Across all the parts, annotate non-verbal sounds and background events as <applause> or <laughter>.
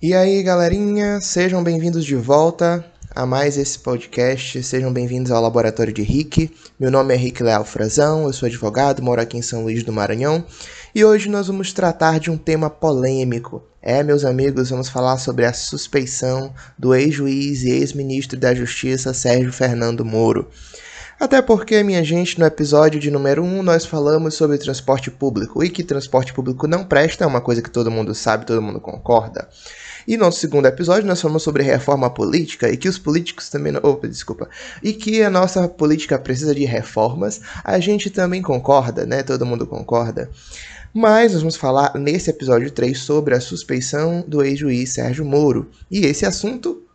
E aí, galerinha, sejam bem-vindos de volta a mais esse podcast. Sejam bem-vindos ao Laboratório de Rick. Meu nome é Rick Leal Frazão, eu sou advogado, moro aqui em São Luís do Maranhão e hoje nós vamos tratar de um tema polêmico. É, meus amigos, vamos falar sobre a suspeição do ex-juiz e ex-ministro da Justiça Sérgio Fernando Moro. Até porque, minha gente, no episódio de número 1 nós falamos sobre transporte público e que transporte público não presta, é uma coisa que todo mundo sabe, todo mundo concorda. E no nosso segundo episódio nós falamos sobre reforma política e que os políticos também. Opa, desculpa. E que a nossa política precisa de reformas. A gente também concorda, né? Todo mundo concorda. Mas nós vamos falar nesse episódio 3 sobre a suspeição do ex-juiz Sérgio Moro. E esse assunto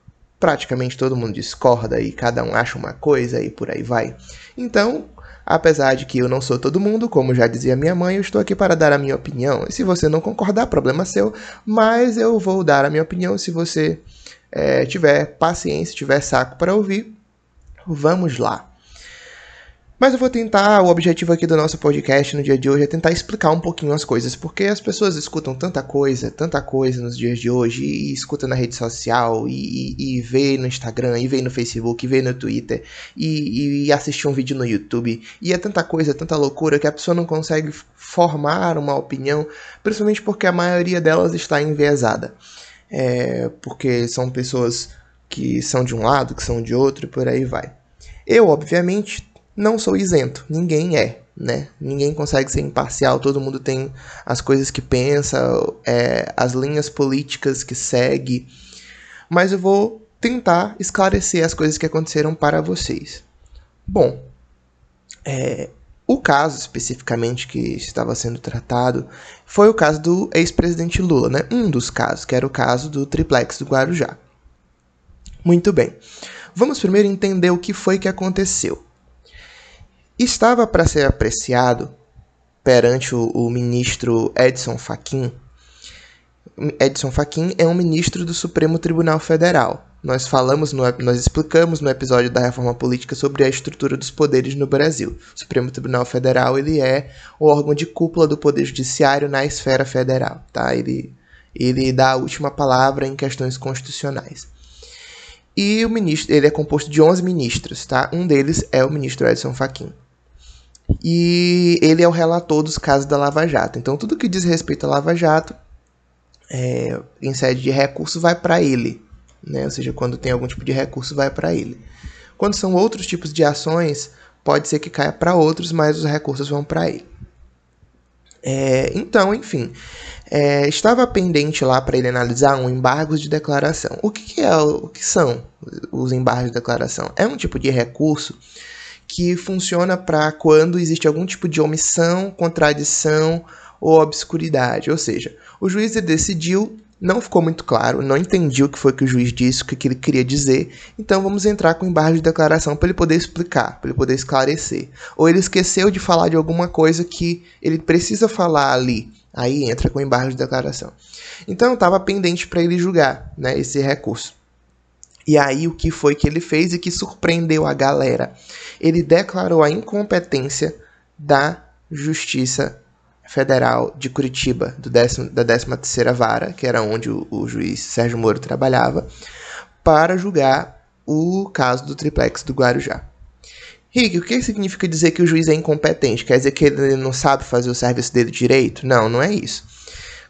praticamente todo mundo discorda e cada um acha uma coisa e por aí vai. Então, Apesar de que eu não sou todo mundo, como já dizia minha mãe, eu estou aqui para dar a minha opinião. E se você não concordar, problema seu, mas eu vou dar a minha opinião se você é, tiver paciência, tiver saco para ouvir. Vamos lá. Mas eu vou tentar, o objetivo aqui do nosso podcast no dia de hoje é tentar explicar um pouquinho as coisas, porque as pessoas escutam tanta coisa, tanta coisa nos dias de hoje, e, escuta na rede social, e, e, e, vê no Instagram, e vê no Facebook, e vê no Twitter, e, e assiste um vídeo no YouTube, e é tanta coisa, tanta loucura, que a pessoa não consegue formar uma opinião, principalmente porque a maioria delas está enviesada. É, porque são pessoas que são de um lado, que são de outro, e por aí vai. Eu, obviamente, não sou isento, ninguém é, né? Ninguém consegue ser imparcial, todo mundo tem as coisas que pensa, é, as linhas políticas que segue, mas eu vou tentar esclarecer as coisas que aconteceram para vocês. Bom, é, o caso especificamente que estava sendo tratado foi o caso do ex-presidente Lula, né? Um dos casos, que era o caso do triplex do Guarujá. Muito bem. Vamos primeiro entender o que foi que aconteceu estava para ser apreciado perante o, o, ministro Edson Fachin. Edson Fachin é um ministro do Supremo Tribunal Federal. Nós falamos, no, nós explicamos no episódio da reforma política sobre a estrutura dos poderes no Brasil. O Supremo Tribunal Federal ele é o órgão de cúpula do poder judiciário na esfera federal, tá? Ele ele dá a última palavra em questões constitucionais. E o ministro, ele é composto de 11 ministros, tá? Um deles é o ministro Edson Fachin. E ele é o relator dos casos da Lava Jato. Então, tudo que diz respeito à Lava Jato, é, em sede de recurso, vai para ele. Né? Ou seja, quando tem algum tipo de recurso, vai para ele. Quando são outros tipos de ações, pode ser que caia para outros, mas os recursos vão para ele. É, então, enfim, é, estava pendente lá para ele analisar um embargo de declaração. O que, que, é, o que são os embargos de declaração? É um tipo de recurso que funciona para quando existe algum tipo de omissão, contradição ou obscuridade. Ou seja, o juiz decidiu, não ficou muito claro, não entendi o que foi que o juiz disse, o que ele queria dizer, então vamos entrar com embargo de declaração para ele poder explicar, para ele poder esclarecer. Ou ele esqueceu de falar de alguma coisa que ele precisa falar ali, aí entra com embargo de declaração. Então estava pendente para ele julgar né, esse recurso. E aí o que foi que ele fez e que surpreendeu a galera? Ele declarou a incompetência da Justiça Federal de Curitiba, do décimo, da 13ª Vara, que era onde o, o juiz Sérgio Moro trabalhava, para julgar o caso do triplex do Guarujá. Rick, o que significa dizer que o juiz é incompetente? Quer dizer que ele não sabe fazer o serviço dele direito? Não, não é isso.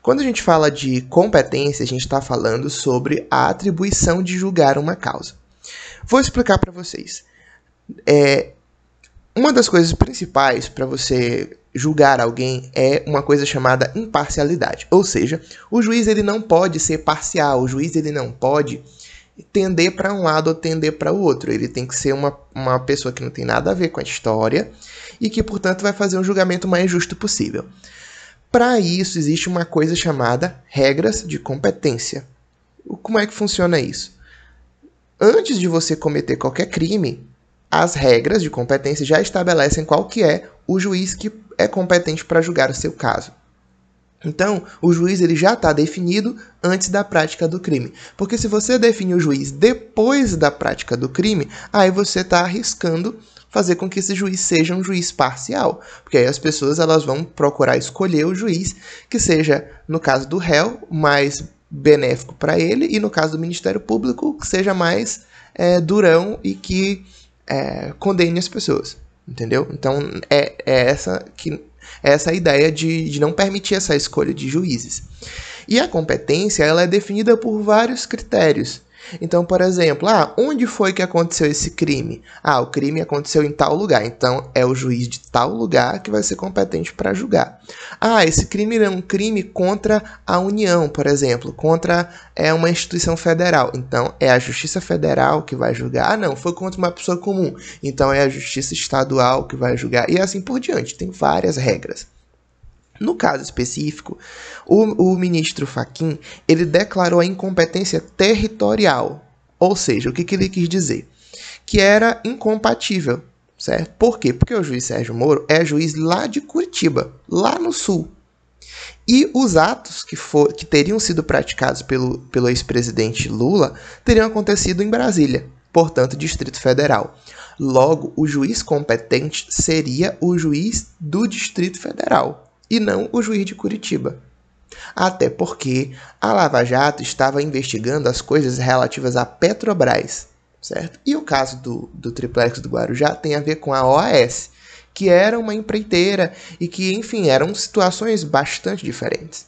Quando a gente fala de competência, a gente está falando sobre a atribuição de julgar uma causa. Vou explicar para vocês. É, uma das coisas principais para você julgar alguém é uma coisa chamada imparcialidade. Ou seja, o juiz ele não pode ser parcial, o juiz ele não pode tender para um lado ou tender para o outro. Ele tem que ser uma, uma pessoa que não tem nada a ver com a história e que, portanto, vai fazer um julgamento mais justo possível. Para isso, existe uma coisa chamada regras de competência. Como é que funciona isso? Antes de você cometer qualquer crime, as regras de competência já estabelecem qual que é o juiz que é competente para julgar o seu caso. Então, o juiz ele já está definido antes da prática do crime. Porque se você define o juiz depois da prática do crime, aí você está arriscando fazer com que esse juiz seja um juiz parcial, porque aí as pessoas elas vão procurar escolher o juiz que seja, no caso do réu, mais benéfico para ele, e no caso do Ministério Público, que seja mais é, durão e que é, condene as pessoas. Entendeu? Então é, é essa que é essa a ideia de, de não permitir essa escolha de juízes. E a competência ela é definida por vários critérios. Então, por exemplo, ah, onde foi que aconteceu esse crime? Ah, o crime aconteceu em tal lugar. Então, é o juiz de tal lugar que vai ser competente para julgar. Ah, esse crime é um crime contra a União, por exemplo, contra é uma instituição federal. Então, é a Justiça Federal que vai julgar. Ah, não, foi contra uma pessoa comum. Então, é a Justiça Estadual que vai julgar. E assim por diante. Tem várias regras. No caso específico, o, o ministro Faquim ele declarou a incompetência territorial, ou seja, o que, que ele quis dizer? Que era incompatível, certo? Por quê? Porque o juiz Sérgio Moro é juiz lá de Curitiba, lá no sul. E os atos que, for, que teriam sido praticados pelo, pelo ex-presidente Lula teriam acontecido em Brasília, portanto, Distrito Federal. Logo, o juiz competente seria o juiz do Distrito Federal, e não o juiz de Curitiba. Até porque a Lava Jato estava investigando as coisas relativas à Petrobras, certo? E o caso do, do triplex do Guarujá tem a ver com a OAS, que era uma empreiteira e que, enfim, eram situações bastante diferentes.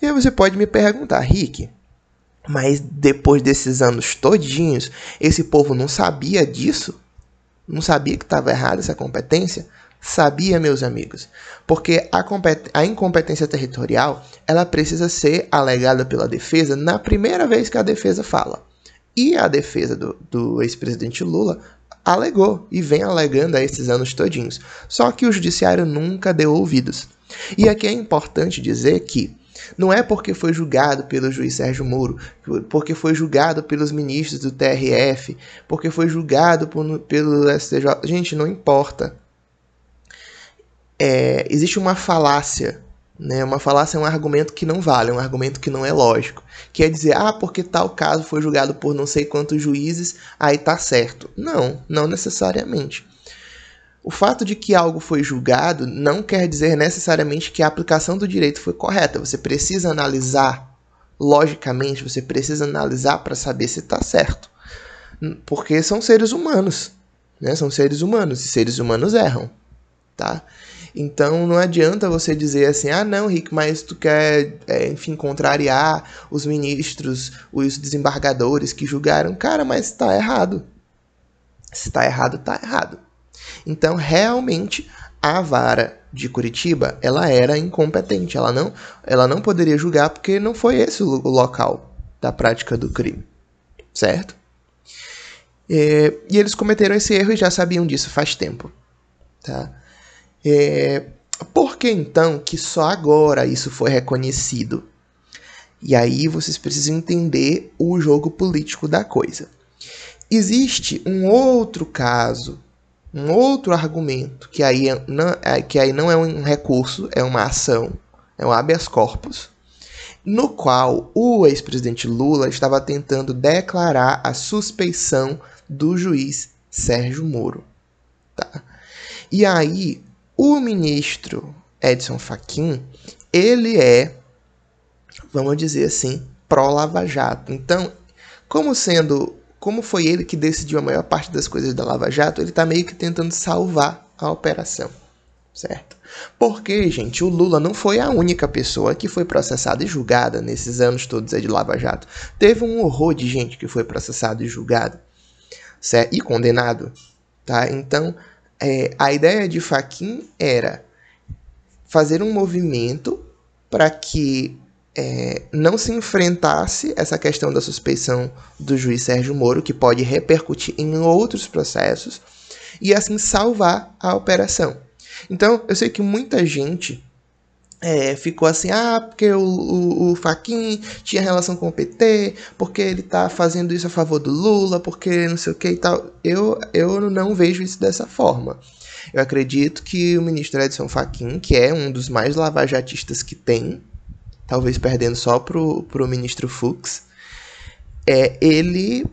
E aí você pode me perguntar, Rick, mas depois desses anos todinhos, esse povo não sabia disso? Não sabia que estava errada essa competência? Sabia, meus amigos, porque a, a, incompetência territorial ela precisa ser alegada pela defesa na primeira vez que a defesa fala. E a defesa do, do ex-presidente Lula alegou e vem alegando a esses anos todinhos. Só que o judiciário nunca deu ouvidos. E aqui é importante dizer que não é porque foi julgado pelo juiz Sérgio Moro, porque foi julgado pelos ministros do TRF, porque foi julgado por, pelo STJ. Gente, não importa é, existe uma falácia. Né? Uma falácia é um argumento que não vale, é um argumento que não é lógico. Quer dizer, ah, porque tal caso foi julgado por não sei quantos juízes, aí tá certo. Não, não necessariamente. O fato de que algo foi julgado não quer dizer necessariamente que a aplicação do direito foi correta. Você precisa analisar logicamente, você precisa analisar para saber se está certo. Porque são seres humanos, né? São seres humanos e seres humanos erram, tá? Então não adianta você dizer assim, ah não, Rick, mas tu quer, é, enfim, contrariar os ministros, os desembargadores que julgaram. Cara, mas está errado. Se está errado, está errado. Então realmente a vara de Curitiba ela era incompetente, ela não, ela não poderia julgar porque não foi esse o local da prática do crime, certo? E, e eles cometeram esse erro e já sabiam disso faz tempo, tá? É, por que então que só agora isso foi reconhecido? E aí vocês precisam entender o jogo político da coisa. Existe um outro caso, um outro argumento, que aí é, não, é, que aí não é um recurso, é uma ação, é um habeas corpus, no qual o ex-presidente Lula estava tentando declarar a suspeição do juiz Sérgio Moro. Tá? E aí o ministro Edson Fachin, ele é, vamos dizer assim, pró-Lava Jato. Então, como sendo, como foi ele que decidiu a maior parte das coisas da Lava Jato, ele está meio que tentando salvar a operação, certo? Porque, gente, o Lula não foi a única pessoa que foi processada e julgada nesses anos todos de Lava Jato. Teve um horror de gente que foi processado e julgado, certo? E condenado, tá? Então, é, a ideia de Faquin era fazer um movimento para que é, não se enfrentasse essa questão da suspeição do juiz Sérgio Moro, que pode repercutir em outros processos, e assim salvar a operação. Então, eu sei que muita gente é, ficou assim, ah, porque o, o, o Faquin tinha relação com o PT, porque ele tá fazendo isso a favor do Lula, porque não sei o que e tal. Eu, eu não vejo isso dessa forma. Eu acredito que o ministro Edson Fachin, que é um dos mais lavajatistas que tem, talvez perdendo só pro, pro ministro Fux, é, ele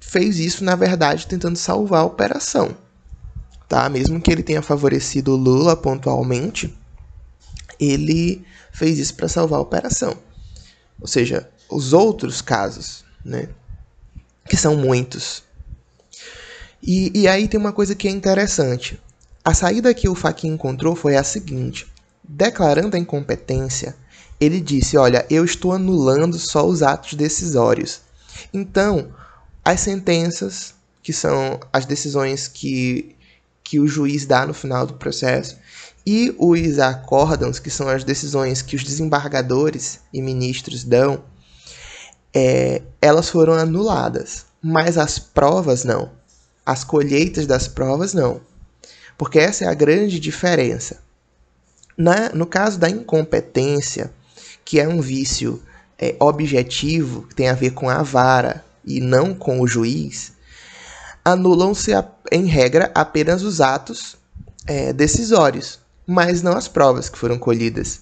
fez isso, na verdade, tentando salvar a operação. Tá? Mesmo que ele tenha favorecido o Lula pontualmente, ele fez isso para salvar a operação. Ou seja, os outros casos, né? Que são muitos. E, e aí tem uma coisa que é interessante. A saída que o Faquin encontrou foi a seguinte: declarando a incompetência, ele disse: Olha, eu estou anulando só os atos decisórios. Então, as sentenças, que são as decisões que, que o juiz dá no final do processo, e os acórdãos, que são as decisões que os desembargadores e ministros dão, é, elas foram anuladas. Mas as provas não. As colheitas das provas não. Porque essa é a grande diferença. Na, no caso da incompetência, que é um vício é, objetivo, que tem a ver com a vara e não com o juiz, anulam-se, em regra, apenas os atos é, decisórios mas não as provas que foram colhidas.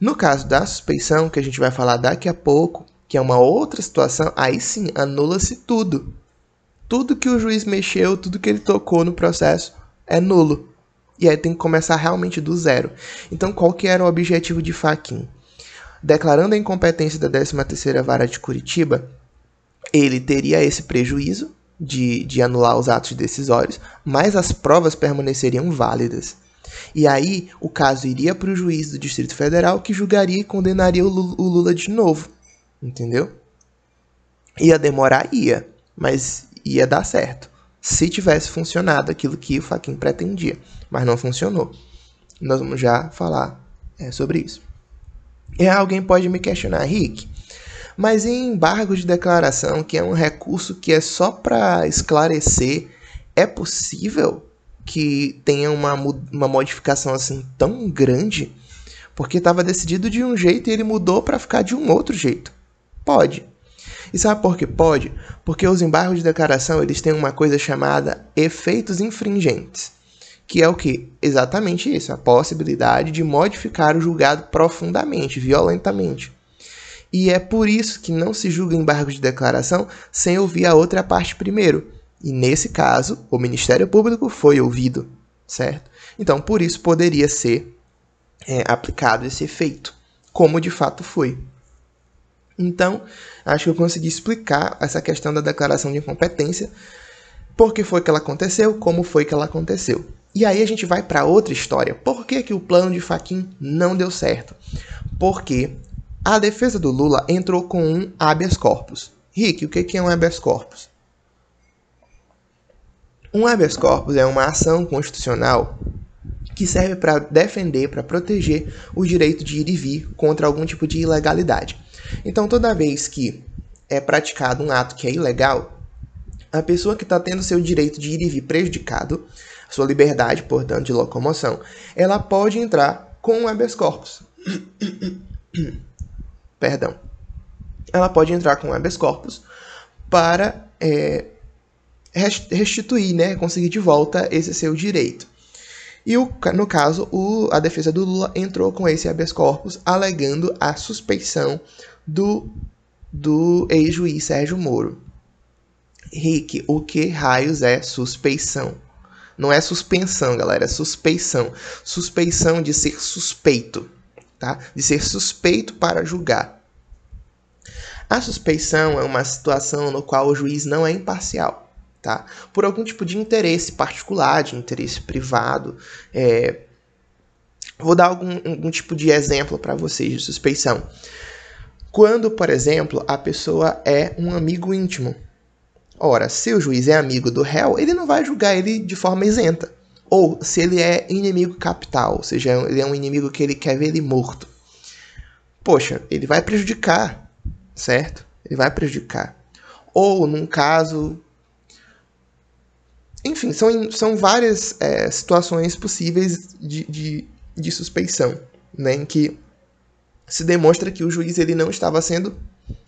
No caso da suspeição, que a gente vai falar daqui a pouco, que é uma outra situação, aí sim anula-se tudo. Tudo que o juiz mexeu, tudo que ele tocou no processo é nulo. E aí tem que começar realmente do zero. Então, qual que era o objetivo de Faquin? Declarando a incompetência da 13ª Vara de Curitiba, ele teria esse prejuízo de, de anular os atos decisórios, mas as provas permaneceriam válidas. E aí o caso iria para o juiz do Distrito Federal que julgaria e condenaria o Lula de novo. Entendeu? Ia demorar, ia, mas ia dar certo. Se tivesse funcionado aquilo que o Faquin pretendia, mas não funcionou. Nós vamos já falar é, sobre isso. E alguém pode me questionar, Rick, mas em embargo de declaração, que é um recurso que é só para esclarecer, é possível que tenha uma, uma modificação assim tão grande, porque estava decidido de um jeito e ele mudou para ficar de um outro jeito. Pode. E sabe por que pode? Porque os embargos de declaração eles têm uma coisa chamada efeitos infringentes, que é o que? Exatamente isso, a possibilidade de modificar o julgado profundamente, violentamente. E é por isso que não se julga embargo de declaração sem ouvir a outra parte primeiro. E nesse caso, o Ministério Público foi ouvido, certo? Então, por isso poderia ser é, aplicado esse efeito, como de fato foi. Então, acho que eu consegui explicar essa questão da declaração de incompetência, por que foi que ela aconteceu, como foi que ela aconteceu. E aí a gente vai para outra história. Por que, que o plano de Faquin não deu certo? Porque a defesa do Lula entrou com um habeas corpus. Rick, o que é um habeas corpus? Um habeas corpus é uma ação constitucional que serve para defender, para proteger o direito de ir e vir contra algum tipo de ilegalidade. Então, toda vez que é praticado um ato que é ilegal, a pessoa que está tendo seu direito de ir e vir prejudicado, sua liberdade, portanto, de locomoção, ela pode entrar com um habeas corpus. <coughs> Perdão. Ela pode entrar com um habeas corpus para é, restituir, né, conseguir de volta esse seu direito. E o, no caso, o, a defesa do Lula entrou com esse habeas corpus alegando a suspeição do, do ex-juiz Sérgio Moro. Rick, o que raios é suspeição? Não é suspensão, galera, é suspeição. Suspeição de ser suspeito, tá? De ser suspeito para julgar. A suspeição é uma situação no qual o juiz não é imparcial tá? Por algum tipo de interesse particular, de interesse privado. É... Vou dar algum, algum tipo de exemplo para vocês de suspeição. Quando, por exemplo, a pessoa é um amigo íntimo. Ora, se o juiz é amigo do réu, ele não vai julgar ele de forma isenta. Ou se ele é inimigo capital, ou seja, ele é um inimigo que ele quer ver ele morto. Poxa, ele vai prejudicar, certo? Ele vai prejudicar. Ou num caso enfim, são, são várias é, situações possíveis de, de, de suspeição, né, em que se demonstra que o juiz ele não estava sendo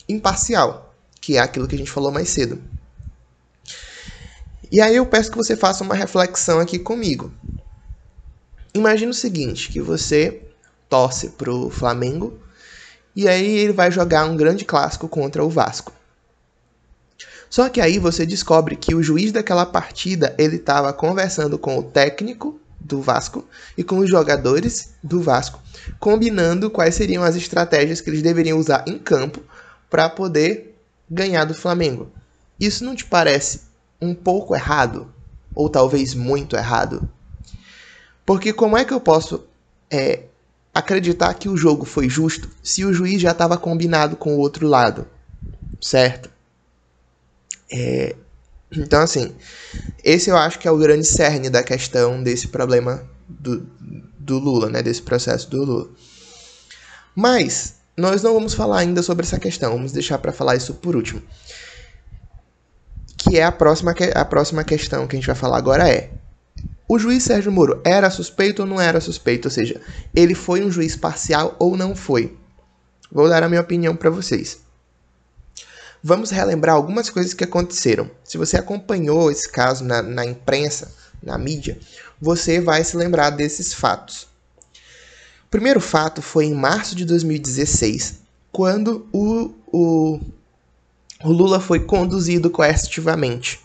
imparcial, que é aquilo que a gente falou mais cedo. E aí eu peço que você faça uma reflexão aqui comigo. Imagina o seguinte, que você torce para o Flamengo e aí ele vai jogar um grande clássico contra o Vasco. Só que aí você descobre que o juiz daquela partida ele estava conversando com o técnico do Vasco e com os jogadores do Vasco, combinando quais seriam as estratégias que eles deveriam usar em campo para poder ganhar do Flamengo. Isso não te parece um pouco errado? Ou talvez muito errado? Porque como é que eu posso é, acreditar que o jogo foi justo se o juiz já estava combinado com o outro lado? Certo? É, então, assim, esse eu acho que é o grande cerne da questão desse problema do, do Lula, né? Desse processo do Lula. Mas nós não vamos falar ainda sobre essa questão, vamos deixar para falar isso por último. Que é a próxima, a próxima questão que a gente vai falar agora é: o juiz Sérgio Moro era suspeito ou não era suspeito? Ou seja, ele foi um juiz parcial ou não foi? Vou dar a minha opinião para vocês. Vamos relembrar algumas coisas que aconteceram. Se você acompanhou esse caso na, na imprensa, na mídia, você vai se lembrar desses fatos. O primeiro fato foi em março de 2016, quando o, o, o Lula foi conduzido coercitivamente.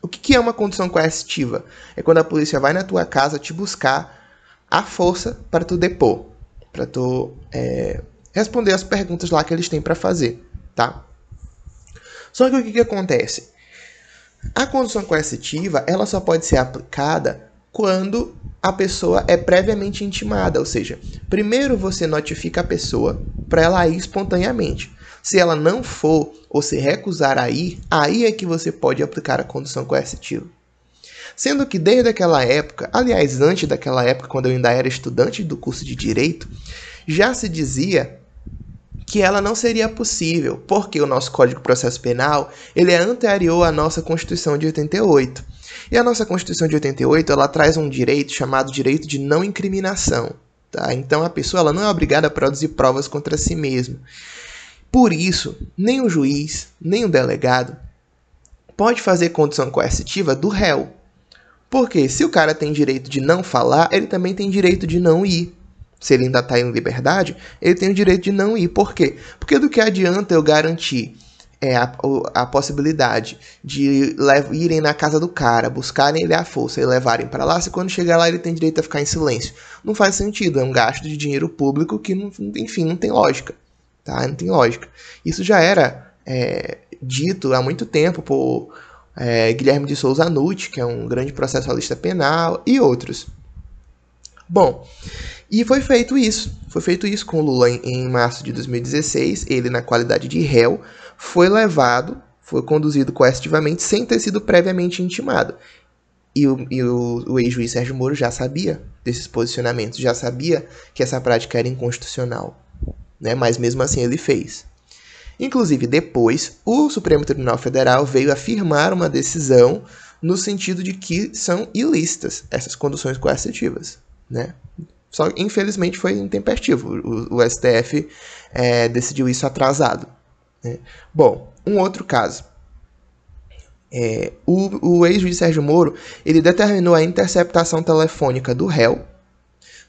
O que, que é uma condução coercitiva? É quando a polícia vai na tua casa te buscar à força para tu depor, para tu é, responder as perguntas lá que eles têm para fazer, tá? Só que o que, que acontece? A condução coercitiva ela só pode ser aplicada quando a pessoa é previamente intimada, ou seja, primeiro você notifica a pessoa para ela ir espontaneamente. Se ela não for ou se recusar a ir, aí é que você pode aplicar a condução coercitiva. Sendo que desde aquela época, aliás, antes daquela época, quando eu ainda era estudante do curso de direito, já se dizia que ela não seria possível, porque o nosso Código de Processo Penal ele é anterior à nossa Constituição de 88. E a nossa Constituição de 88 ela traz um direito chamado direito de não incriminação. Tá? Então a pessoa ela não é obrigada a produzir provas contra si mesma. Por isso, nem o juiz, nem o delegado pode fazer condição coercitiva do réu. Porque se o cara tem direito de não falar, ele também tem direito de não ir se ele ainda está em liberdade, ele tem o direito de não ir. Por quê? Porque do que adianta eu garantir é, a, a possibilidade de irem na casa do cara, buscarem ele à força e levarem para lá, se quando chegar lá ele tem direito a ficar em silêncio. Não faz sentido, é um gasto de dinheiro público que, não, enfim, não tem lógica. Tá? Não tem lógica. Isso já era é, dito há muito tempo por é, Guilherme de Souza Nutti, que é um grande processualista penal, e outros. Bom, e foi feito isso. Foi feito isso com o Lula em, em março de 2016. Ele, na qualidade de réu, foi levado, foi conduzido coercitivamente sem ter sido previamente intimado. E o, e o, o ex-juiz Sérgio Moro já sabia desses posicionamentos, já sabia que essa prática era inconstitucional. Né? Mas mesmo assim ele fez. Inclusive, depois, o Supremo Tribunal Federal veio afirmar uma decisão no sentido de que são ilícitas essas conduções coercitivas. Né? Só infelizmente foi intempestivo. O, o STF é, decidiu isso atrasado. Né? Bom, um outro caso. É, o, o ex-juiz Sérgio Moro ele determinou a interceptação telefônica do réu,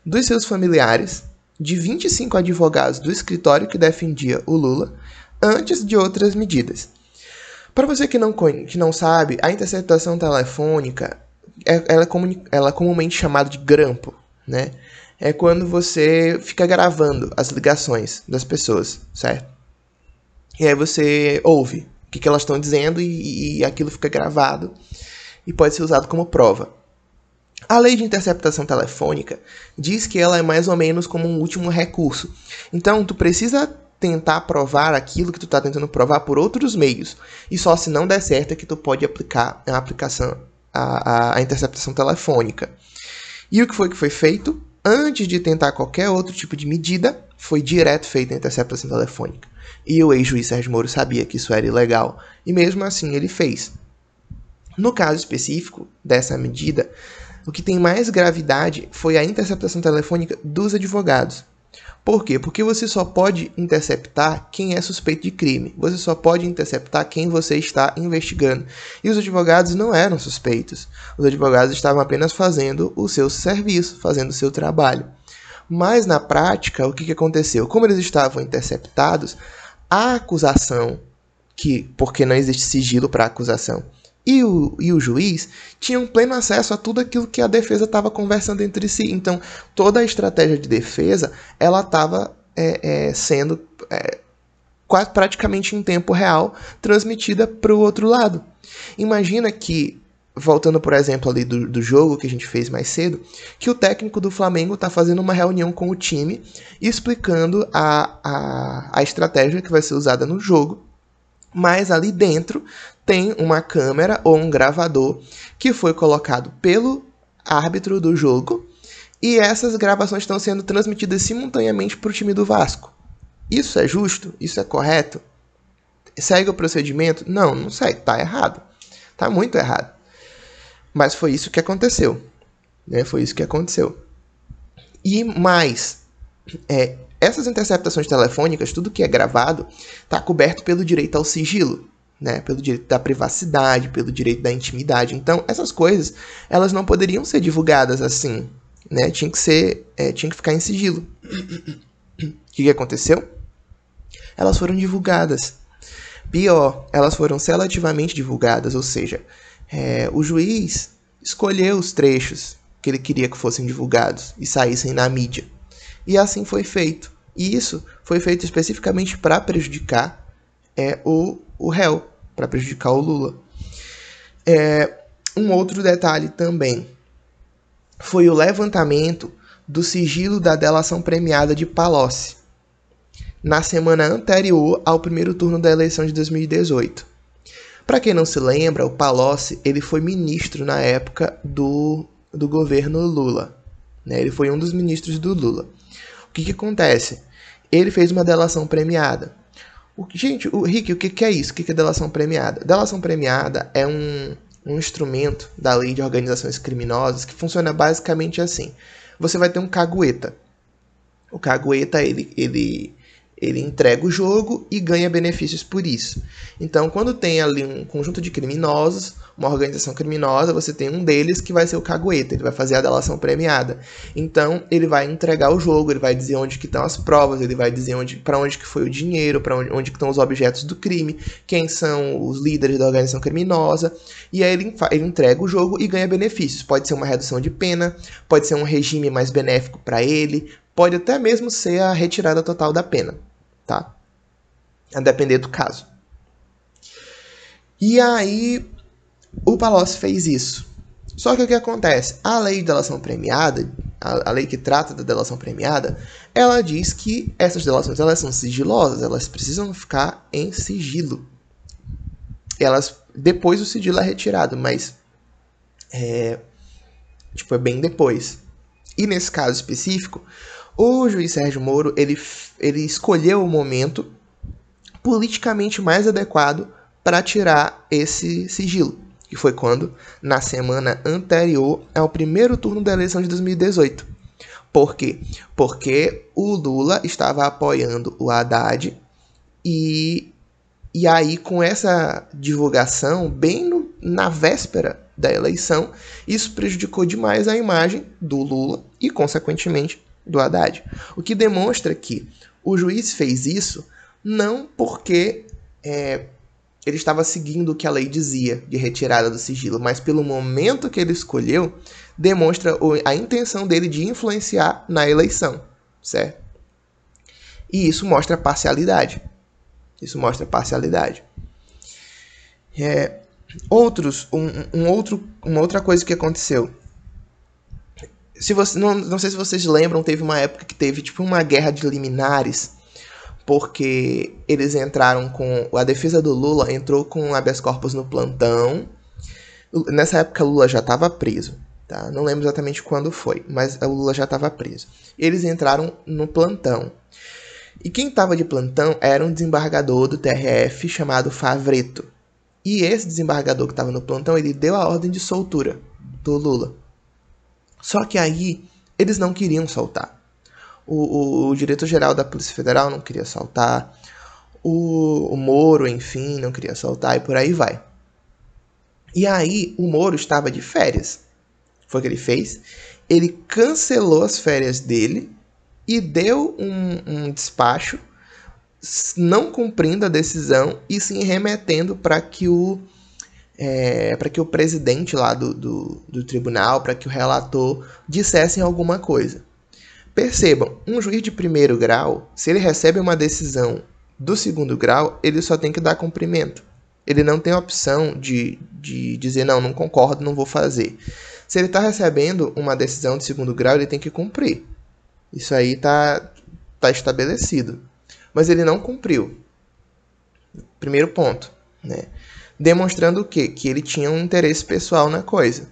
dos seus familiares, de 25 advogados do escritório que defendia o Lula, antes de outras medidas. Para você que não, que não sabe, a interceptação telefônica é, ela, é ela é comumente chamada de grampo, né? É quando você fica gravando as ligações das pessoas, certo? E aí você ouve o que, que elas estão dizendo e, e aquilo fica gravado e pode ser usado como prova. A lei de interceptação telefônica diz que ela é mais ou menos como um último recurso. Então, tu precisa tentar provar aquilo que tu está tentando provar por outros meios. E só se não der certo é que tu pode aplicar a aplicação a, a, a interceptação telefônica. E o que foi que foi feito? Antes de tentar qualquer outro tipo de medida, foi direto feita a interceptação telefônica. E o ex-juiz Sérgio Moro sabia que isso era ilegal, e mesmo assim ele fez. No caso específico dessa medida, o que tem mais gravidade foi a interceptação telefônica dos advogados. Por quê? Porque você só pode interceptar quem é suspeito de crime. Você só pode interceptar quem você está investigando. E os advogados não eram suspeitos. Os advogados estavam apenas fazendo o seu serviço, fazendo o seu trabalho. Mas na prática, o que, que aconteceu? Como eles estavam interceptados, a acusação, que porque não existe sigilo para acusação, e o, e o juiz tinham pleno acesso a tudo aquilo que a defesa estava conversando entre si. Então, toda a estratégia de defesa ela estava é, é, sendo é, quase praticamente em tempo real, transmitida para o outro lado. Imagina que, voltando por exemplo ali do, do jogo que a gente fez mais cedo, que o técnico do Flamengo está fazendo uma reunião com o time explicando a, a, a estratégia que vai ser usada no jogo, mas ali dentro tem uma câmera ou um gravador que foi colocado pelo árbitro do jogo e essas gravações estão sendo transmitidas simultaneamente para o time do Vasco. Isso é justo? Isso é correto? Segue o procedimento? Não, não segue. Tá errado. Tá muito errado. Mas foi isso que aconteceu. Né? Foi isso que aconteceu. E mais, é, essas interceptações telefônicas, tudo que é gravado, está coberto pelo direito ao sigilo, né? pelo direito da privacidade, pelo direito da intimidade. Então, essas coisas, elas não poderiam ser divulgadas assim. Né? Tinha que ser, é, tinha que ficar em sigilo. O que, que aconteceu? Elas foram divulgadas. Pior, elas foram seletivamente divulgadas, ou seja, é, o juiz escolheu os trechos que ele queria que fossem divulgados e saíssem na mídia. E assim foi feito. E isso foi feito especificamente para prejudicar é, o, o réu, para prejudicar o Lula. É, um outro detalhe também foi o levantamento do sigilo da delação premiada de Palocci, na semana anterior ao primeiro turno da eleição de 2018. Para quem não se lembra, o Palocci ele foi ministro na época do, do governo Lula. Né? Ele foi um dos ministros do Lula. O que, que acontece? Ele fez uma delação premiada. O, gente, o Rick, o que, que é isso? O que, que é delação premiada? Delação premiada é um, um instrumento da lei de organizações criminosas que funciona basicamente assim você vai ter um cagueta. O cagueta, ele, ele, ele entrega o jogo e ganha benefícios por isso. Então, quando tem ali um conjunto de criminosos, uma organização criminosa, você tem um deles que vai ser o cagueta, ele vai fazer a delação premiada. Então, ele vai entregar o jogo, ele vai dizer onde que estão as provas, ele vai dizer onde, para onde que foi o dinheiro, para onde, onde que estão os objetos do crime, quem são os líderes da organização criminosa, e aí ele, ele entrega o jogo e ganha benefícios. Pode ser uma redução de pena, pode ser um regime mais benéfico para ele, pode até mesmo ser a retirada total da pena, tá? A depender do caso. E aí, o Palocci fez isso. Só que o que acontece? A lei de delação premiada, a, a, lei que trata da delação premiada, ela diz que essas delações elas são sigilosas, elas precisam ficar em sigilo. Elas depois o sigilo é retirado, mas é, tipo é bem depois. E nesse caso específico, o juiz Sérgio Moro ele, ele escolheu o momento politicamente mais adequado para tirar esse sigilo que foi quando? Na semana anterior ao primeiro turno da eleição de 2018. Por quê? Porque o Lula estava apoiando o Haddad e, e aí, com essa divulgação, bem no, na véspera da eleição, isso prejudicou demais a imagem do Lula e, consequentemente, do Haddad. O que demonstra que o juiz fez isso não porque é, ele estava seguindo o que a lei dizia de retirada do sigilo, mas pelo momento que ele escolheu, demonstra a intenção dele de influenciar na eleição, certo? E isso mostra parcialidade. Isso mostra parcialidade. É, outros, um, um, outro, uma outra coisa que aconteceu. Se você, não, não sei se vocês lembram, teve uma época que teve tipo uma guerra de liminares porque eles entraram com. A defesa do Lula entrou com habeas corpus no plantão. Nessa época, Lula já estava preso. Tá? Não lembro exatamente quando foi, mas o Lula já estava preso. Eles entraram no plantão. E quem estava de plantão era um desembargador do TRF chamado Favreto. E esse desembargador que estava no plantão, ele deu a ordem de soltura do Lula. Só que aí eles não queriam soltar. O, o, o diretor-geral da Polícia Federal não queria soltar. O, o Moro, enfim, não queria soltar e por aí vai. E aí, o Moro estava de férias. Foi o que ele fez. Ele cancelou as férias dele e deu um, um despacho não cumprindo a decisão e sim remetendo para que o é, para que o presidente lá do, do, do tribunal, para que o relator dissessem alguma coisa. Percebam, um juiz de primeiro grau, se ele recebe uma decisão do segundo grau, ele só tem que dar cumprimento. Ele não tem opção de, de dizer, não, não concordo, não vou fazer. Se ele está recebendo uma decisão de segundo grau, ele tem que cumprir. Isso aí está tá estabelecido. Mas ele não cumpriu. Primeiro ponto. Né? Demonstrando o quê? Que ele tinha um interesse pessoal na coisa.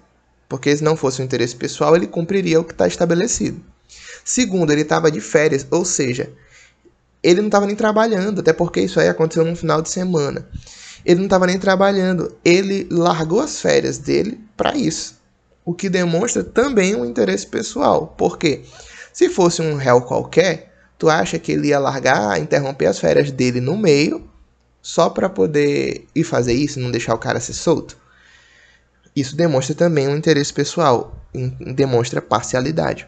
Porque se não fosse um interesse pessoal, ele cumpriria o que está estabelecido. Segundo, ele estava de férias, ou seja, ele não estava nem trabalhando, até porque isso aí aconteceu no final de semana. Ele não estava nem trabalhando, ele largou as férias dele para isso. O que demonstra também um interesse pessoal. Porque se fosse um réu qualquer, tu acha que ele ia largar, interromper as férias dele no meio, só para poder ir fazer isso, não deixar o cara ser solto? Isso demonstra também um interesse pessoal, demonstra parcialidade.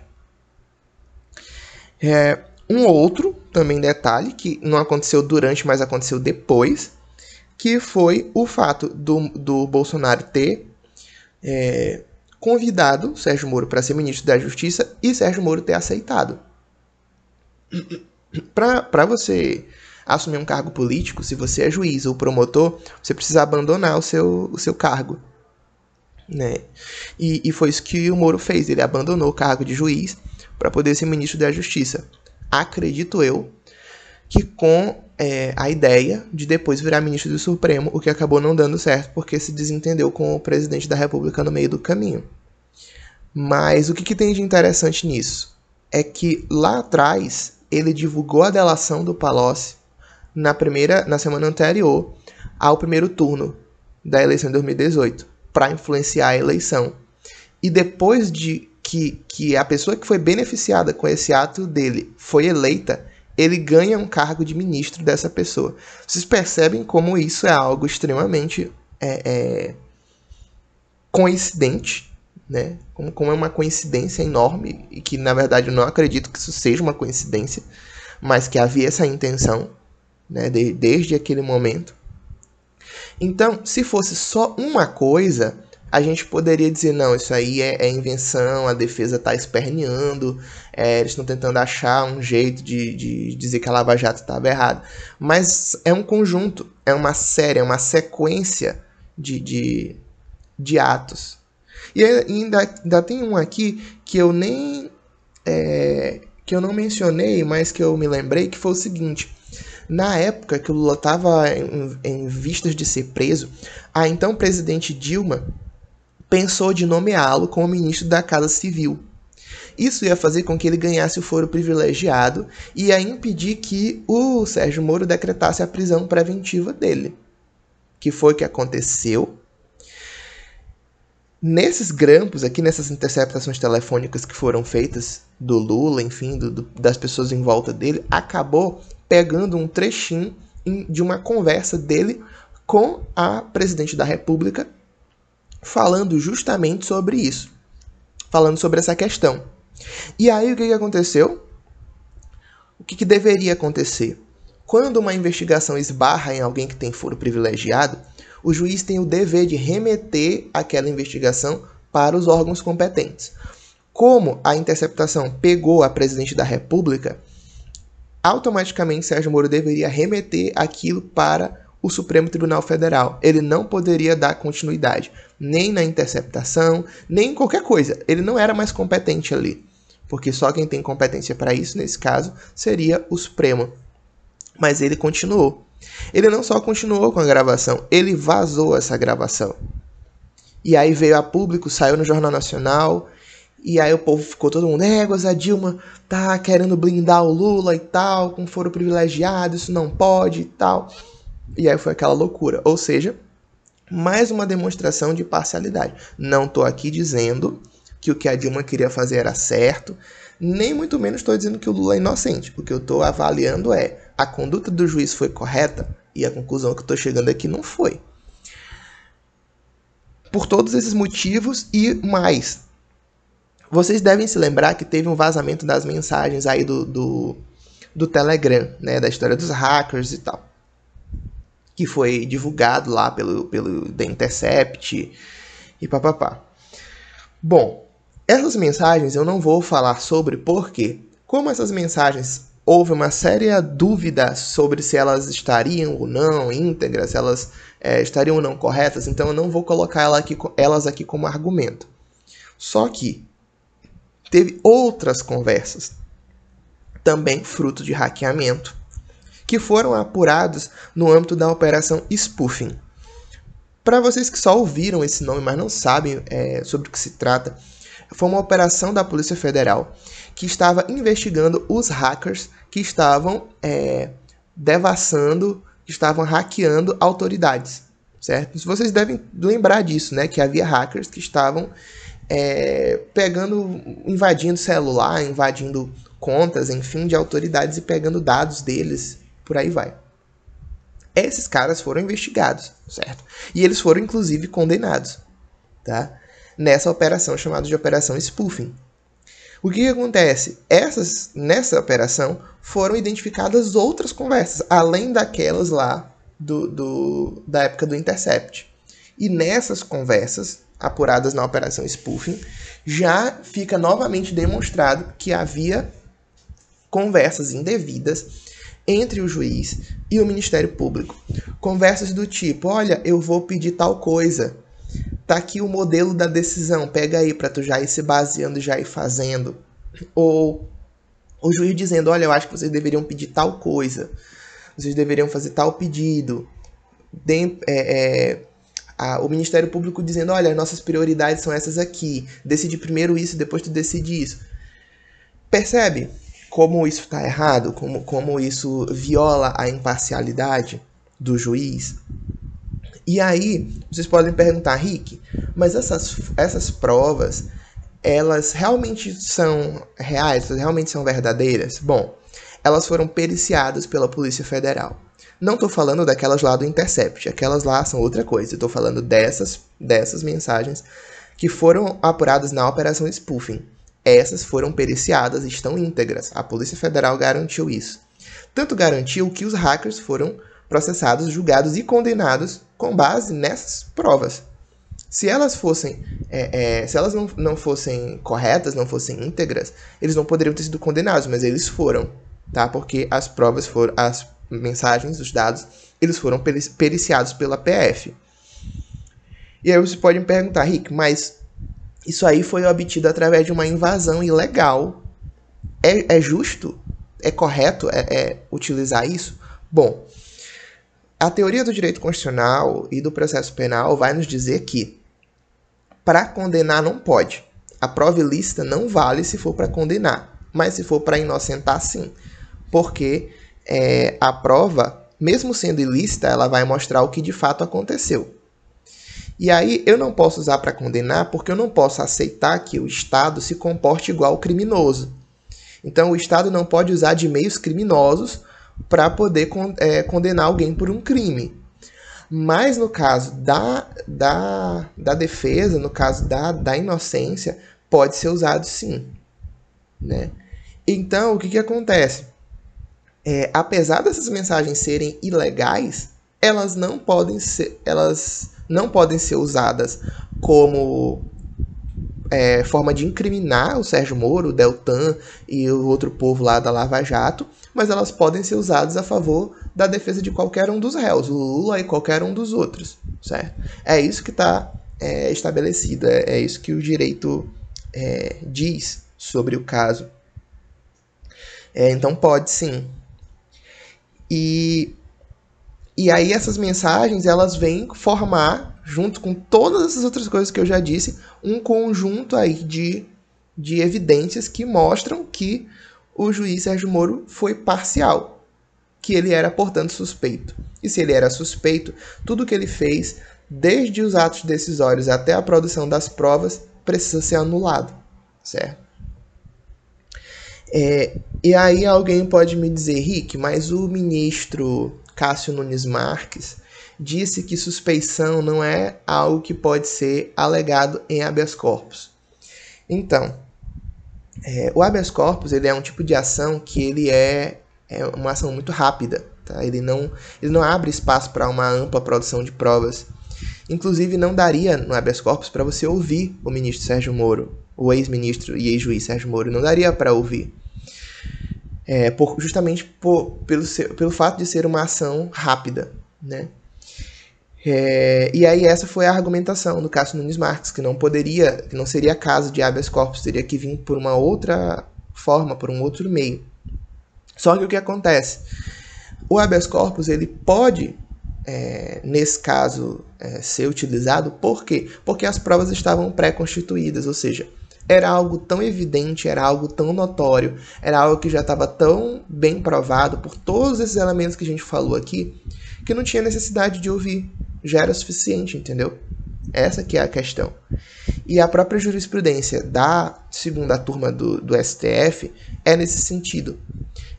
É, um outro também detalhe que não aconteceu durante, mas aconteceu depois, que foi o fato do, do Bolsonaro ter é, convidado Sérgio Moro para ser ministro da Justiça e Sérgio Moro ter aceitado. <coughs> Para você assumir um cargo político, se você é juiz ou promotor, você precisa abandonar o seu, o seu cargo. Né? E, e foi isso que o Moro fez. Ele abandonou o cargo de juiz para poder ser ministro da Justiça. Acredito eu que com é, a ideia de depois virar ministro do Supremo, o que acabou não dando certo porque se desentendeu com o presidente da República no meio do caminho. Mas o que, que tem de interessante nisso? É que lá atrás ele divulgou a delação do Palocci na primeira, na semana anterior ao primeiro turno da eleição de 2018 para influenciar a eleição. E depois de que, que a pessoa que foi beneficiada com esse ato dele foi eleita, ele ganha um cargo de ministro dessa pessoa. Vocês percebem como isso é algo extremamente é, é, coincidente, né? Como, como é uma coincidência enorme e que na verdade eu não acredito que isso seja uma coincidência, mas que havia essa intenção, né? De, desde aquele momento. Então, se fosse só uma coisa, a gente poderia dizer, não, isso aí é, é invenção, a defesa está esperneando, é, eles estão tentando achar um jeito de, de dizer que a Lava Jato estava errada. Mas é um conjunto, é uma série, é uma sequência de, de, de atos. E ainda, ainda tem um aqui que eu nem. É, que eu não mencionei, mas que eu me lembrei, que foi o seguinte. Na época que o Lula estava em, em vistas de ser preso, a então presidente Dilma pensou de nomeá-lo como ministro da Casa Civil. Isso ia fazer com que ele ganhasse o foro privilegiado e ia impedir que o Sérgio Moro decretasse a prisão preventiva dele. Que foi o que aconteceu. Nesses grampos aqui, nessas interceptações telefônicas que foram feitas do Lula, enfim, do, do, das pessoas em volta dele, acabou pegando um trechinho de uma conversa dele com a presidente da República falando justamente sobre isso, falando sobre essa questão. E aí o que, aconteceu? O que, que deveria acontecer? Quando uma investigação esbarra em alguém que tem foro privilegiado, o juiz tem o dever de remeter aquela investigação para os órgãos competentes. Como a interceptação pegou a presidente da República, automaticamente Sérgio Moro deveria remeter aquilo para o Supremo Tribunal Federal. Ele não poderia dar continuidade, nem na interceptação, nem em qualquer coisa. Ele não era mais competente ali. Porque só quem tem competência para isso, nesse caso, seria o Supremo. Mas ele continuou. Ele não só continuou com a gravação, ele vazou essa gravação. E aí veio a público, saiu no Jornal Nacional, e aí o povo ficou todo mundo, é, a Dilma tá querendo blindar o Lula e tal, com foro privilegiado, isso não pode e tal. E aí foi aquela loucura. Ou seja, mais uma demonstração de parcialidade. Não estou aqui dizendo que o que a Dilma queria fazer era certo, nem muito menos estou dizendo que o Lula é inocente. O que eu estou avaliando é a conduta do juiz foi correta e a conclusão que estou chegando aqui não foi. Por todos esses motivos e mais. Vocês devem se lembrar que teve um vazamento das mensagens aí do, do, do Telegram, né, da história dos hackers e tal que foi divulgado lá pelo, pelo The Intercept e papapá. Bom, essas mensagens eu não vou falar sobre porque, como essas mensagens houve uma séria dúvida sobre se elas estariam ou não íntegras, se elas é, estariam ou não corretas, então eu não vou colocar ela aqui, elas aqui como argumento. Só que teve outras conversas, também fruto de hackeamento, que foram apurados no âmbito da operação spoofing. Para vocês que só ouviram esse nome, mas não sabem é, sobre o que se trata, foi uma operação da Polícia Federal que estava investigando os hackers que estavam é, devassando, que estavam hackeando autoridades, certo? Vocês devem lembrar disso, né? Que havia hackers que estavam é, pegando, invadindo celular, invadindo contas, enfim, de autoridades e pegando dados deles, por aí vai. Esses caras foram investigados, certo? E eles foram inclusive condenados, tá? Nessa operação chamada de operação spoofing. O que, que acontece? Essas, nessa operação foram identificadas outras conversas, além daquelas lá do, do, da época do Intercept. E nessas conversas, apuradas na operação spoofing, já fica novamente demonstrado que havia conversas indevidas entre o juiz e o Ministério Público. Conversas do tipo: olha, eu vou pedir tal coisa. Tá aqui o modelo da decisão, pega aí para tu já ir se baseando já ir fazendo. Ou o juiz dizendo: olha, eu acho que vocês deveriam pedir tal coisa, vocês deveriam fazer tal pedido. De, é, é, a, o Ministério Público dizendo: olha, nossas prioridades são essas aqui, decide primeiro isso, depois tu decide isso. Percebe? como isso está errado, como, como isso viola a imparcialidade do juiz. E aí, vocês podem perguntar, Rick, mas essas, essas provas, elas realmente são reais, elas realmente são verdadeiras? Bom, elas foram periciadas pela Polícia Federal. Não estou falando daquelas lá do Intercept, aquelas lá são outra coisa. Estou falando dessas, dessas mensagens que foram apuradas na Operação Spoofing, essas foram periciadas e estão íntegras. A Polícia Federal garantiu isso. Tanto garantiu que os hackers foram processados, julgados e condenados com base nessas provas. Se elas fossem, é, é, se elas não, não fossem corretas, não fossem íntegras, eles não poderiam ter sido condenados, mas eles foram, tá? Porque as provas foram, as mensagens, os dados, eles foram periciados pela PF. E aí você pode me perguntar, Rick, mas isso aí foi obtido através de uma invasão ilegal. É, é justo? É correto é, é utilizar isso? Bom, a teoria do direito constitucional e do processo penal vai nos dizer que para condenar não pode. A prova ilícita não vale se for para condenar, mas se for para inocentar, sim. Porque é, a prova, mesmo sendo ilícita, ela vai mostrar o que de fato aconteceu. E aí eu não posso usar para condenar porque eu não posso aceitar que o Estado se comporte igual ao criminoso. Então o Estado não pode usar de meios criminosos para poder é, condenar alguém por um crime. Mas no caso da, da, da defesa, no caso da, da inocência, pode ser usado sim. Né? Então, o que, que acontece? É, apesar dessas mensagens serem ilegais, elas não podem ser. Elas não podem ser usadas como é, forma de incriminar o Sérgio Moro, o Deltan e o outro povo lá da Lava Jato, mas elas podem ser usadas a favor da defesa de qualquer um dos réus, o Lula e qualquer um dos outros, certo? É isso que está é, estabelecido, é, é, isso que o direito é, diz sobre o caso. É, então pode sim. E e aí essas mensagens elas vêm formar, junto com todas essas outras coisas que eu já disse, um conjunto aí de, de evidências que mostram que o juiz Sérgio Moro foi parcial, que ele era, portanto, suspeito. E se ele era suspeito, tudo que ele fez, desde os atos decisórios até a produção das provas, precisa ser anulado, certo? É, e aí alguém pode me dizer, Rick, mas o ministro Cássio Nunes Marques, disse que suspeição não é algo que pode ser alegado em habeas corpus. Então, é, o habeas corpus ele é um tipo de ação que ele é, é uma ação muito rápida. Tá? Ele, não, ele não abre espaço para uma ampla produção de provas. Inclusive, não daria no habeas corpus para você ouvir o ministro Sérgio Moro, o ex-ministro e ex-juiz Sérgio Moro, não daria para ouvir. É, por, justamente por, pelo, pelo fato de ser uma ação rápida, né? É, e aí essa foi a argumentação do Cássio Nunes Marques, que não poderia, que não seria caso de habeas corpus, teria que vir por uma outra forma, por um outro meio. Só que o que acontece? O habeas corpus ele pode, é, nesse caso, é, ser utilizado por quê? Porque as provas estavam pré-constituídas, ou seja, era algo tão evidente, era algo tão notório, era algo que já estava tão bem provado por todos esses elementos que a gente falou aqui, que não tinha necessidade de ouvir já era suficiente, entendeu? Essa que é a questão. E a própria jurisprudência da segunda turma do, do STF é nesse sentido.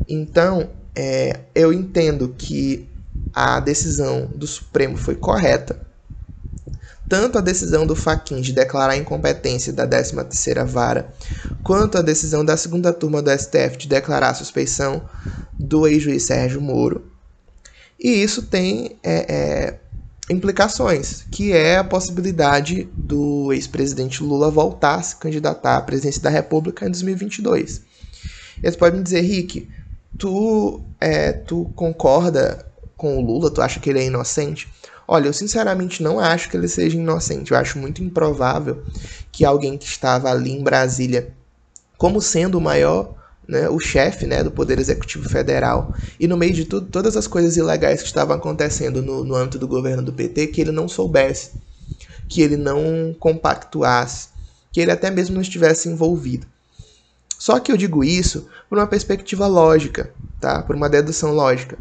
Então, é, eu entendo que a decisão do Supremo foi correta. Tanto a decisão do Faquin de declarar a incompetência da 13ª vara, quanto a decisão da segunda turma do STF de declarar a suspeição do ex-juiz Sérgio Moro. E isso tem é, é, implicações, que é a possibilidade do ex-presidente Lula voltar a se candidatar à presidência da República em 2022. E você pode me dizer, Rick, tu, é, tu concorda com o Lula? Tu acha que ele é inocente? Olha, eu sinceramente não acho que ele seja inocente. Eu acho muito improvável que alguém que estava ali em Brasília, como sendo o maior né, o chefe né, do Poder Executivo Federal, e no meio de tudo, todas as coisas ilegais que estavam acontecendo no, no âmbito do governo do PT, que ele não soubesse, que ele não compactuasse, que ele até mesmo não estivesse envolvido. Só que eu digo isso por uma perspectiva lógica, tá? por uma dedução lógica.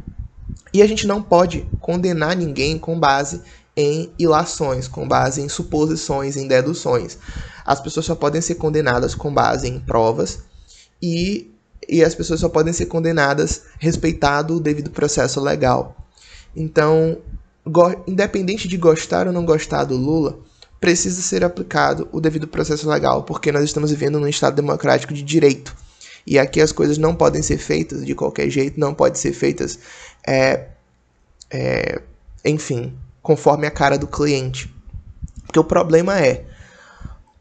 E a gente não pode condenar ninguém com base em ilações, com base em suposições, em deduções. As pessoas só podem ser condenadas com base em provas e e as pessoas só podem ser condenadas respeitado o devido processo legal. Então, independente de gostar ou não gostar do Lula, precisa ser aplicado o devido processo legal, porque nós estamos vivendo num Estado democrático de direito. E aqui as coisas não podem ser feitas de qualquer jeito, não podem ser feitas, é, é, enfim, conforme a cara do cliente. Porque o problema é,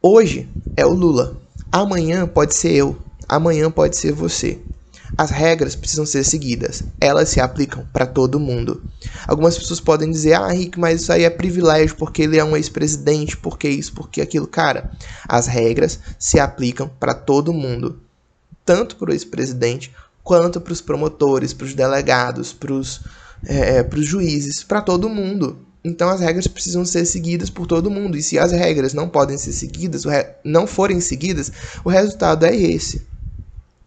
hoje é o Lula, amanhã pode ser eu, amanhã pode ser você. As regras precisam ser seguidas. Elas se aplicam para todo mundo. Algumas pessoas podem dizer: "Ah, Rick, mas isso aí é privilégio porque ele é um ex-presidente, porque isso, porque aquilo". Cara, as regras se aplicam para todo mundo, tanto para o ex-presidente quanto para os promotores, para os delegados, para os é, é juízes, para todo mundo. Então as regras precisam ser seguidas por todo mundo. E se as regras não podem ser seguidas, não forem seguidas, o resultado é esse.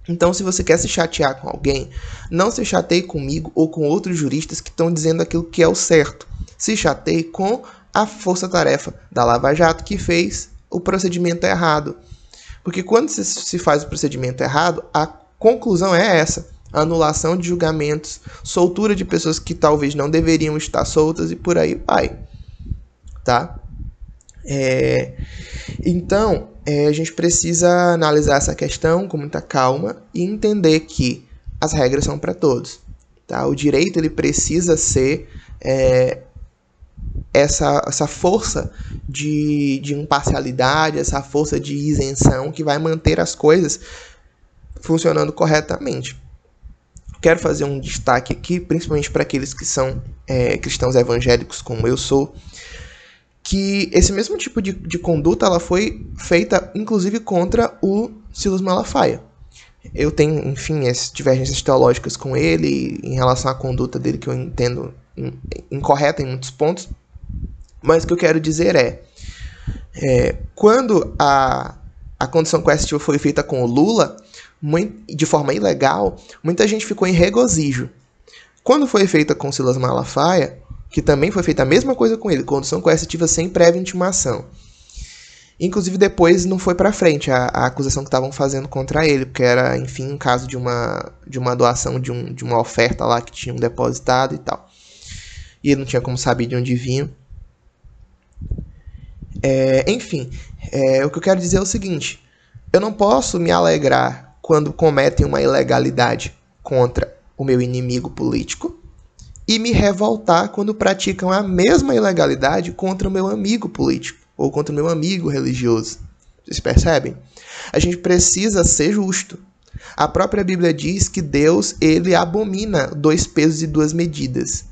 Então, se você quer se chatear com alguém, não se chateie comigo ou com outros juristas que estão dizendo aquilo que é o certo. Se chateie com a força-tarefa da Lava Jato que fez o procedimento errado. Porque quando se faz o procedimento errado, a conclusão é essa: anulação de julgamentos, soltura de pessoas que talvez não deveriam estar soltas e por aí vai. Tá? É... Então, é, a gente precisa analisar essa questão com muita calma e entender que as regras são para todos. Tá? O direito ele precisa ser é, essa, essa força de, de imparcialidade, essa força de isenção que vai manter as coisas funcionando corretamente. Quero fazer um destaque aqui, principalmente para aqueles que são é, cristãos evangélicos, como eu sou, que esse mesmo tipo de, de conduta ela foi feita inclusive contra o Silas Malafaia. Eu tenho, enfim, essas divergências teológicas com ele em relação à conduta dele que eu entendo incorreta em muitos pontos, mas o que eu quero dizer é, é quando a, a condição coercitiva foi feita com o Lula, de forma ilegal, muita gente ficou em regozijo. Quando foi feita com Silas Malafaia, que também foi feita a mesma coisa com ele, condução coercitiva sem prévia intimação. Inclusive depois não foi para frente a, a, acusação que estavam fazendo contra ele, porque era, enfim, um caso de uma, de uma doação de, um, de uma oferta lá que tinham depositado e tal. E ele não tinha como saber de onde vinha. É, enfim, é, o que eu quero dizer é o seguinte: eu não posso me alegrar quando cometem uma ilegalidade contra o meu inimigo político, e me revoltar quando praticam a mesma ilegalidade contra o meu amigo político ou contra o meu amigo religioso. Vocês percebem? A gente precisa ser justo. A própria Bíblia diz que Deus, ele abomina dois pesos e duas medidas.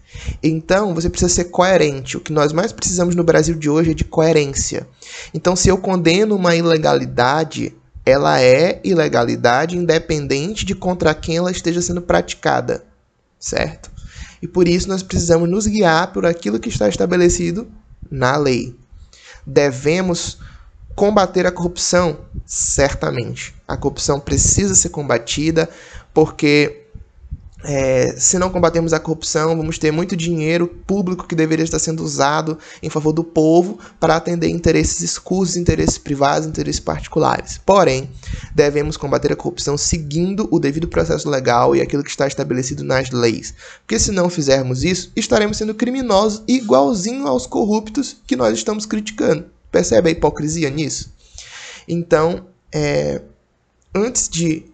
Então, você precisa ser coerente. O que nós mais precisamos no Brasil de hoje é de coerência. Então, se eu condeno uma ilegalidade, ela é ilegalidade independente de contra quem ela esteja sendo praticada, certo? E por isso nós precisamos nos guiar por aquilo que está estabelecido na lei. Devemos combater a corrupção? Certamente. A corrupção precisa ser combatida porque é, se não combatermos a corrupção, vamos ter muito dinheiro público que deveria estar sendo usado em favor do povo para atender interesses escusos, interesses privados, interesses particulares. Porém, devemos combater a corrupção seguindo o devido processo legal e aquilo que está estabelecido nas leis. Porque se não fizermos isso, estaremos sendo criminosos igualzinho aos corruptos que nós estamos criticando. Percebe a hipocrisia nisso? Então, é, antes de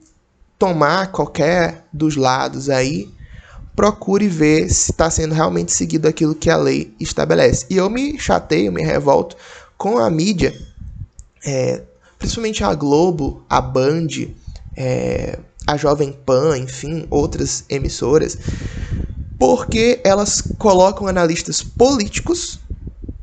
tomar qualquer dos lados aí, procure ver se está sendo realmente seguido aquilo que a lei estabelece. E eu me chateio, me revolto com a mídia, é, principalmente a Globo, a Band, é, a Jovem Pan, enfim, outras emissoras, porque elas colocam analistas políticos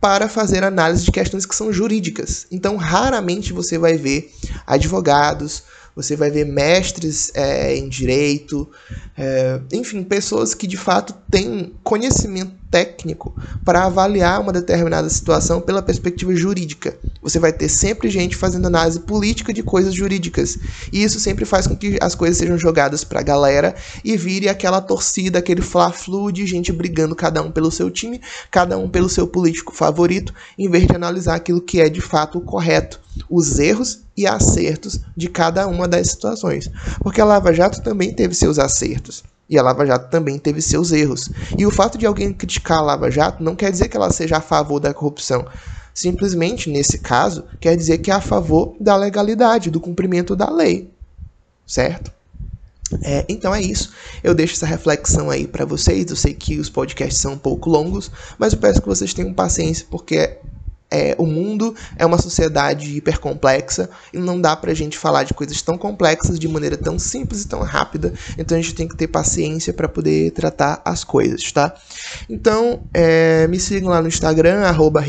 para fazer análise de questões que são jurídicas. Então, raramente você vai ver advogados, você vai ver mestres é, em direito, é, enfim, pessoas que de fato têm conhecimento técnico para avaliar uma determinada situação pela perspectiva jurídica. Você vai ter sempre gente fazendo análise política de coisas jurídicas. E isso sempre faz com que as coisas sejam jogadas para a galera e vire aquela torcida, aquele fla-flu de gente brigando cada um pelo seu time, cada um pelo seu político favorito, em vez de analisar aquilo que é de fato o correto, os erros e acertos de cada uma das situações. Porque a Lava Jato também teve seus acertos. E a Lava Jato também teve seus erros. E o fato de alguém criticar a Lava Jato não quer dizer que ela seja a favor da corrupção. Simplesmente, nesse caso, quer dizer que é a favor da legalidade, do cumprimento da lei. Certo? É, então é isso. Eu deixo essa reflexão aí para vocês. Eu sei que os podcasts são um pouco longos, mas eu peço que vocês tenham paciência, porque é, o mundo é uma sociedade hipercomplexa e não dá pra gente falar de coisas tão complexas de maneira tão simples e tão rápida. Então a gente tem que ter paciência para poder tratar as coisas, tá? Então é, me sigam lá no Instagram, arroba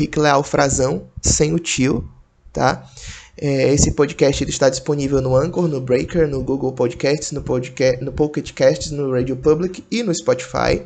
sem o tio, tá? É, esse podcast ele está disponível no Anchor, no Breaker, no Google Podcasts, no, podcast, no Pocket Casts, no Radio Public e no Spotify.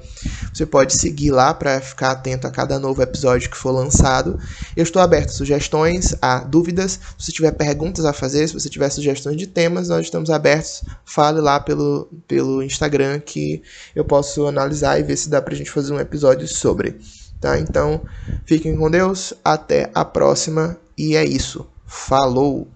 Você pode seguir lá para ficar atento a cada novo episódio que for lançado. Eu estou aberto a sugestões, a dúvidas. Se você tiver perguntas a fazer, se você tiver sugestões de temas, nós estamos abertos. Fale lá pelo, pelo Instagram que eu posso analisar e ver se dá para a gente fazer um episódio sobre. Tá? Então, fiquem com Deus. Até a próxima. E é isso. Falou!